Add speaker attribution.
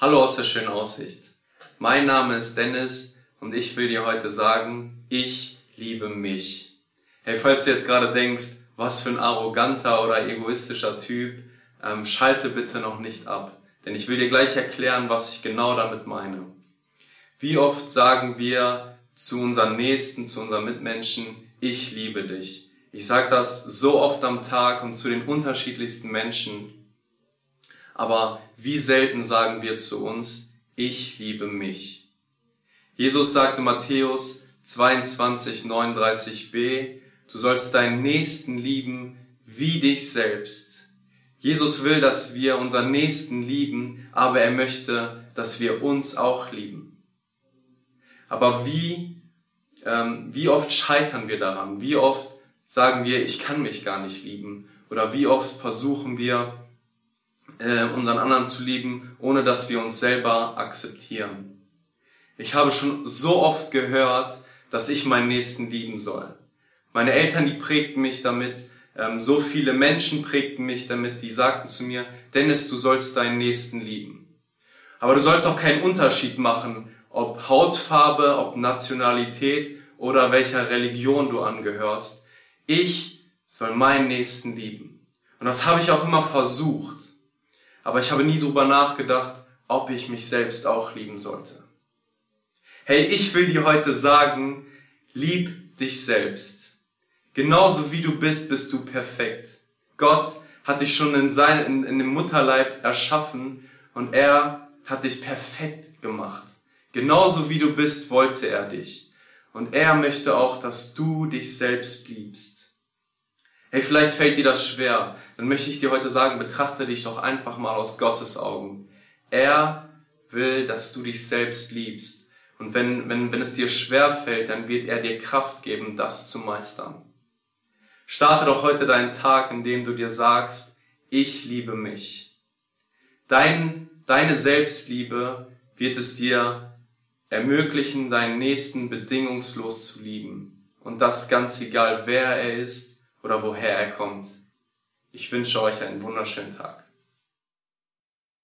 Speaker 1: Hallo aus der schönen Aussicht. Mein Name ist Dennis und ich will dir heute sagen, ich liebe mich. Hey, falls du jetzt gerade denkst, was für ein arroganter oder egoistischer Typ, ähm, schalte bitte noch nicht ab, denn ich will dir gleich erklären, was ich genau damit meine. Wie oft sagen wir zu unseren Nächsten, zu unseren Mitmenschen, ich liebe dich. Ich sage das so oft am Tag und zu den unterschiedlichsten Menschen. Aber wie selten sagen wir zu uns, ich liebe mich. Jesus sagte Matthäus 22, 39b, du sollst deinen Nächsten lieben wie dich selbst. Jesus will, dass wir unseren Nächsten lieben, aber er möchte, dass wir uns auch lieben. Aber wie, ähm, wie oft scheitern wir daran? Wie oft sagen wir, ich kann mich gar nicht lieben? Oder wie oft versuchen wir, äh, unseren anderen zu lieben, ohne dass wir uns selber akzeptieren. Ich habe schon so oft gehört, dass ich meinen Nächsten lieben soll. Meine Eltern, die prägten mich damit, ähm, so viele Menschen prägten mich damit, die sagten zu mir, Dennis, du sollst deinen Nächsten lieben. Aber du sollst auch keinen Unterschied machen, ob Hautfarbe, ob Nationalität oder welcher Religion du angehörst. Ich soll meinen Nächsten lieben. Und das habe ich auch immer versucht aber ich habe nie drüber nachgedacht, ob ich mich selbst auch lieben sollte. Hey, ich will dir heute sagen, lieb dich selbst. Genauso wie du bist, bist du perfekt. Gott hat dich schon in, sein, in, in dem Mutterleib erschaffen und er hat dich perfekt gemacht. Genauso wie du bist, wollte er dich. Und er möchte auch, dass du dich selbst liebst. Hey, vielleicht fällt dir das schwer. Dann möchte ich dir heute sagen, betrachte dich doch einfach mal aus Gottes Augen. Er will, dass du dich selbst liebst. Und wenn, wenn, wenn es dir schwer fällt, dann wird er dir Kraft geben, das zu meistern. Starte doch heute deinen Tag, indem du dir sagst, ich liebe mich. Dein, deine Selbstliebe wird es dir ermöglichen, deinen Nächsten bedingungslos zu lieben. Und das ganz egal, wer er ist oder woher er kommt. Ich wünsche euch einen wunderschönen Tag.